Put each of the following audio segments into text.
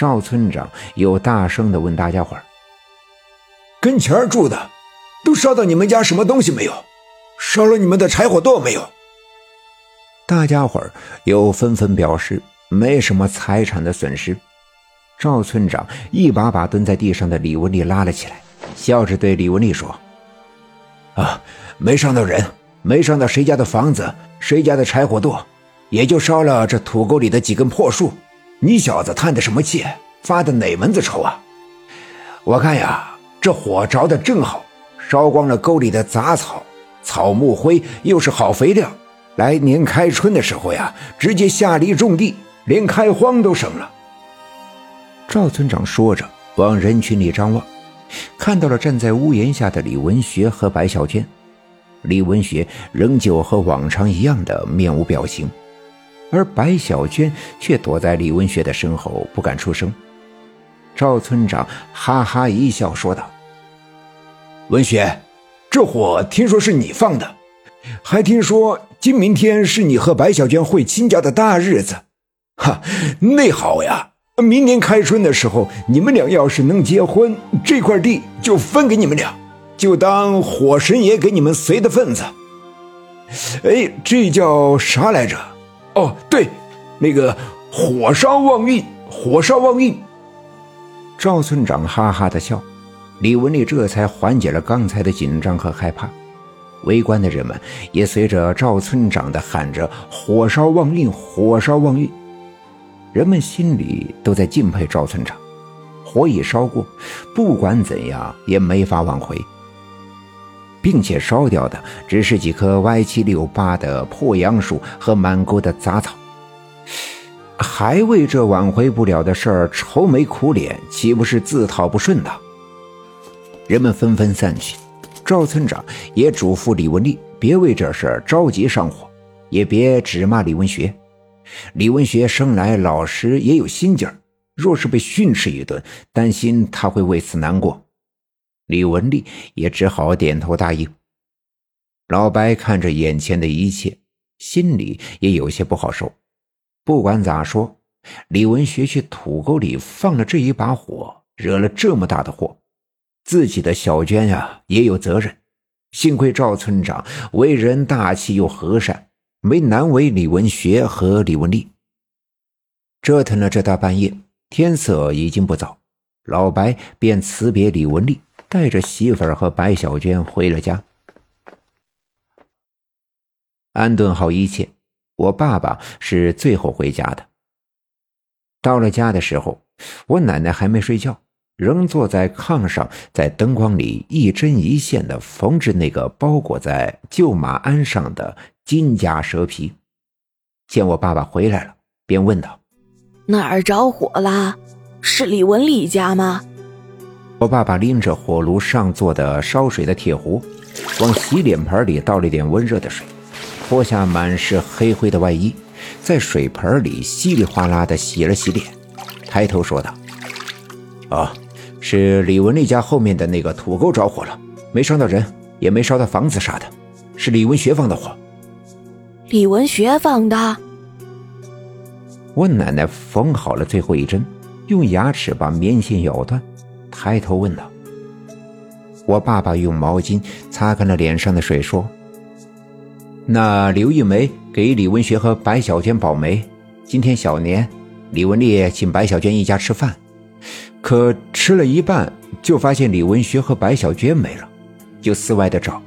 赵村长又大声的问大家伙儿：“跟前儿住的都烧到你们家什么东西没有？烧了你们的柴火垛没有？”大家伙儿又纷纷表示没什么财产的损失。赵村长一把把蹲在地上的李文丽拉了起来，笑着对李文丽说：“啊，没伤到人，没伤到谁家的房子，谁家的柴火垛，也就烧了这土沟里的几根破树。你小子叹的什么气？发的哪门子愁啊？我看呀，这火着的正好，烧光了沟里的杂草、草木灰，又是好肥料。来年开春的时候呀，直接下地种地，连开荒都省了。”赵村长说着，往人群里张望，看到了站在屋檐下的李文学和白小娟。李文学仍旧和往常一样的面无表情，而白小娟却躲在李文学的身后，不敢出声。赵村长哈哈一笑，说道：“文学，这火听说是你放的，还听说今明天是你和白小娟会亲家的大日子，哈，那好呀。”明年开春的时候，你们俩要是能结婚，这块地就分给你们俩，就当火神爷给你们随的份子。哎，这叫啥来着？哦，对，那个火烧旺运，火烧旺运。赵村长哈哈的笑，李文丽这才缓解了刚才的紧张和害怕。围观的人们也随着赵村长的喊着“火烧旺运，火烧旺运”。人们心里都在敬佩赵村长，火已烧过，不管怎样也没法挽回，并且烧掉的只是几棵歪七扭八的破杨树和满沟的杂草，还为这挽回不了的事儿愁眉苦脸，岂不是自讨不顺呢？人们纷纷散去，赵村长也嘱咐李文丽别为这事儿着急上火，也别指骂李文学。李文学生来老实，也有心劲儿。若是被训斥一顿，担心他会为此难过。李文丽也只好点头答应。老白看着眼前的一切，心里也有些不好受。不管咋说，李文学去土沟里放了这一把火，惹了这么大的祸，自己的小娟呀也有责任。幸亏赵村长为人大气又和善。没难为李文学和李文丽。折腾了这大半夜，天色已经不早，老白便辞别李文丽，带着媳妇儿和白小娟回了家。安顿好一切，我爸爸是最后回家的。到了家的时候，我奶奶还没睡觉，仍坐在炕上，在灯光里一针一线的缝制那个包裹在旧马鞍上的。金甲蛇皮，见我爸爸回来了，便问道：“哪儿着火了？是李文丽家吗？”我爸爸拎着火炉上做的烧水的铁壶，往洗脸盆里倒了点温热的水，脱下满是黑灰的外衣，在水盆里稀里哗啦的洗了洗脸，抬头说道：“啊，是李文丽家后面的那个土沟着火了，没伤到人，也没烧到房子啥的，是李文学放的火。”李文学放的。我奶奶缝好了最后一针，用牙齿把棉线咬断，抬头问道：“我爸爸用毛巾擦干了脸上的水，说：‘那刘玉梅给李文学和白小娟保媒，今天小年，李文丽请白小娟一家吃饭，可吃了一半就发现李文学和白小娟没了，就四外的找，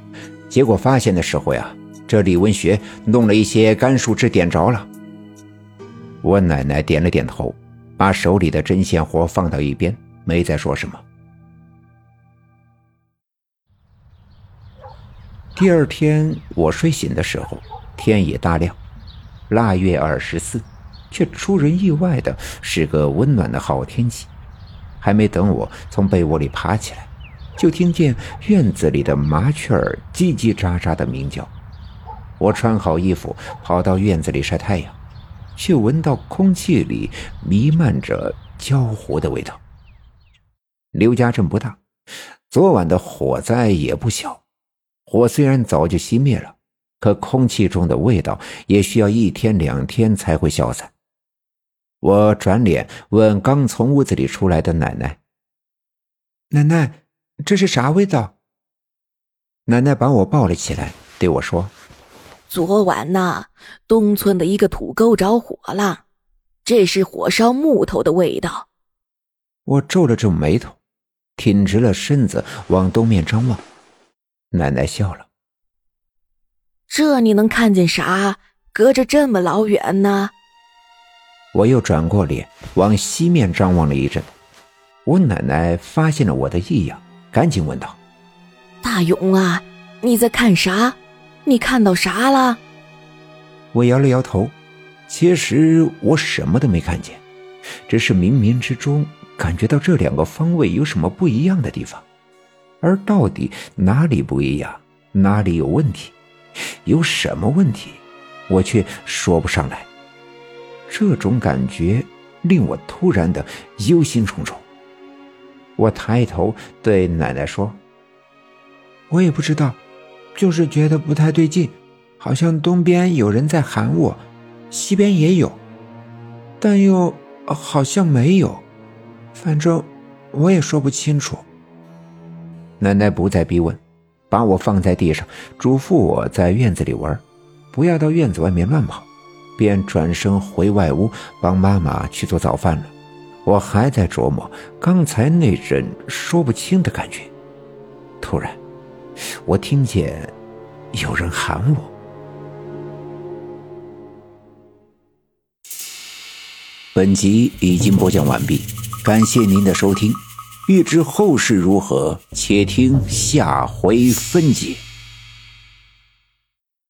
结果发现的时候呀。’”这李文学弄了一些干树枝点着了。我奶奶点了点头，把手里的针线活放到一边，没再说什么。第二天我睡醒的时候，天已大亮，腊月二十四，却出人意外的是个温暖的好天气。还没等我从被窝里爬起来，就听见院子里的麻雀儿叽叽喳喳的鸣叫。我穿好衣服，跑到院子里晒太阳，却闻到空气里弥漫着焦糊的味道。刘家镇不大，昨晚的火灾也不小。火虽然早就熄灭了，可空气中的味道也需要一天两天才会消散。我转脸问刚从屋子里出来的奶奶：“奶奶，这是啥味道？”奶奶把我抱了起来，对我说：“昨晚呐，东村的一个土沟着火了，这是火烧木头的味道。”我皱了皱眉头，挺直了身子往东面张望。奶奶笑了：“这你能看见啥？隔着这么老远呢？”我又转过脸往西面张望了一阵，我奶奶发现了我的异样，赶紧问道：“大勇啊，你在看啥？你看到啥了？”我摇了摇头，其实我什么都没看见，只是冥冥之中感觉到这两个方位有什么不一样的地方，而到底哪里不一样，哪里有问题，有什么问题，我却说不上来。这种感觉令我突然的忧心忡忡。我抬头对奶奶说：“我也不知道，就是觉得不太对劲，好像东边有人在喊我，西边也有，但又好像没有，反正我也说不清楚。”奶奶不再逼问，把我放在地上，嘱咐我在院子里玩，不要到院子外面乱跑。便转身回外屋帮妈妈去做早饭了。我还在琢磨刚才那阵说不清的感觉，突然，我听见有人喊我。本集已经播讲完毕，感谢您的收听。欲知后事如何，且听下回分解。